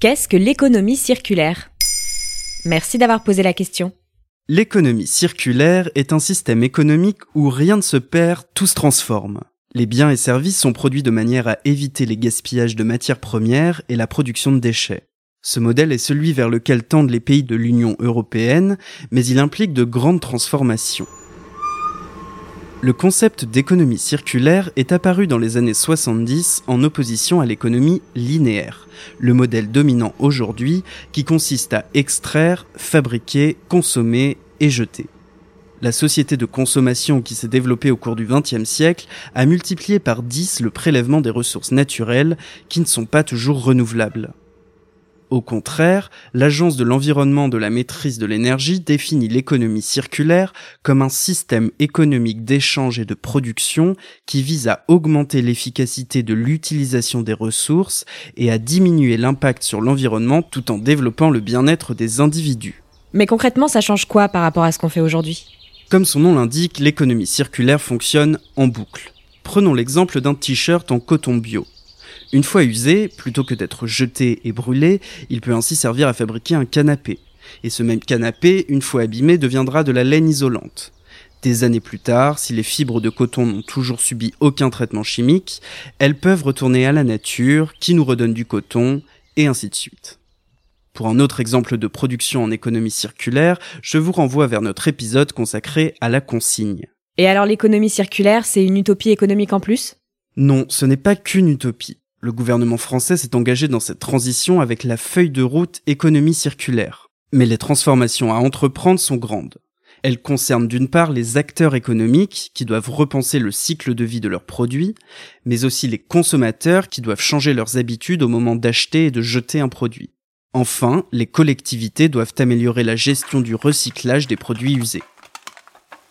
Qu'est-ce que l'économie circulaire? Merci d'avoir posé la question. L'économie circulaire est un système économique où rien ne se perd, tout se transforme. Les biens et services sont produits de manière à éviter les gaspillages de matières premières et la production de déchets. Ce modèle est celui vers lequel tendent les pays de l'Union européenne, mais il implique de grandes transformations. Le concept d'économie circulaire est apparu dans les années 70 en opposition à l'économie linéaire, le modèle dominant aujourd'hui qui consiste à extraire, fabriquer, consommer et jeter. La société de consommation qui s'est développée au cours du XXe siècle a multiplié par 10 le prélèvement des ressources naturelles qui ne sont pas toujours renouvelables. Au contraire, l'Agence de l'environnement de la maîtrise de l'énergie définit l'économie circulaire comme un système économique d'échange et de production qui vise à augmenter l'efficacité de l'utilisation des ressources et à diminuer l'impact sur l'environnement tout en développant le bien-être des individus. Mais concrètement, ça change quoi par rapport à ce qu'on fait aujourd'hui? Comme son nom l'indique, l'économie circulaire fonctionne en boucle. Prenons l'exemple d'un t-shirt en coton bio. Une fois usé, plutôt que d'être jeté et brûlé, il peut ainsi servir à fabriquer un canapé. Et ce même canapé, une fois abîmé, deviendra de la laine isolante. Des années plus tard, si les fibres de coton n'ont toujours subi aucun traitement chimique, elles peuvent retourner à la nature, qui nous redonne du coton, et ainsi de suite. Pour un autre exemple de production en économie circulaire, je vous renvoie vers notre épisode consacré à la consigne. Et alors l'économie circulaire, c'est une utopie économique en plus? Non, ce n'est pas qu'une utopie. Le gouvernement français s'est engagé dans cette transition avec la feuille de route économie circulaire. Mais les transformations à entreprendre sont grandes. Elles concernent d'une part les acteurs économiques qui doivent repenser le cycle de vie de leurs produits, mais aussi les consommateurs qui doivent changer leurs habitudes au moment d'acheter et de jeter un produit. Enfin, les collectivités doivent améliorer la gestion du recyclage des produits usés.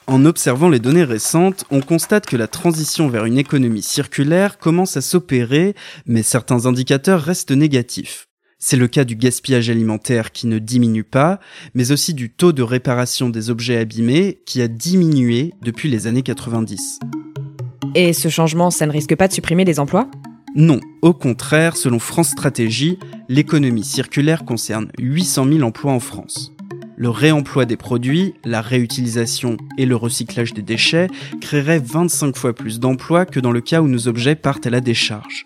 En observant les données récentes, on constate que la transition vers une économie circulaire commence à s'opérer, mais certains indicateurs restent négatifs. C'est le cas du gaspillage alimentaire qui ne diminue pas, mais aussi du taux de réparation des objets abîmés qui a diminué depuis les années 90. Et ce changement, ça ne risque pas de supprimer des emplois? Non, au contraire, selon France Stratégie, l'économie circulaire concerne 800 000 emplois en France le réemploi des produits, la réutilisation et le recyclage des déchets créeraient 25 fois plus d'emplois que dans le cas où nos objets partent à la décharge.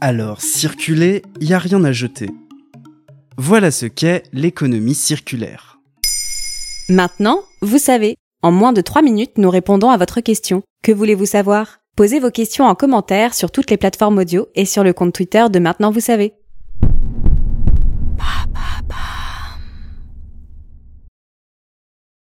Alors, circuler, il n'y a rien à jeter. Voilà ce qu'est l'économie circulaire. Maintenant, vous savez. En moins de 3 minutes, nous répondons à votre question. Que voulez-vous savoir? Posez vos questions en commentaire sur toutes les plateformes audio et sur le compte Twitter de Maintenant vous savez.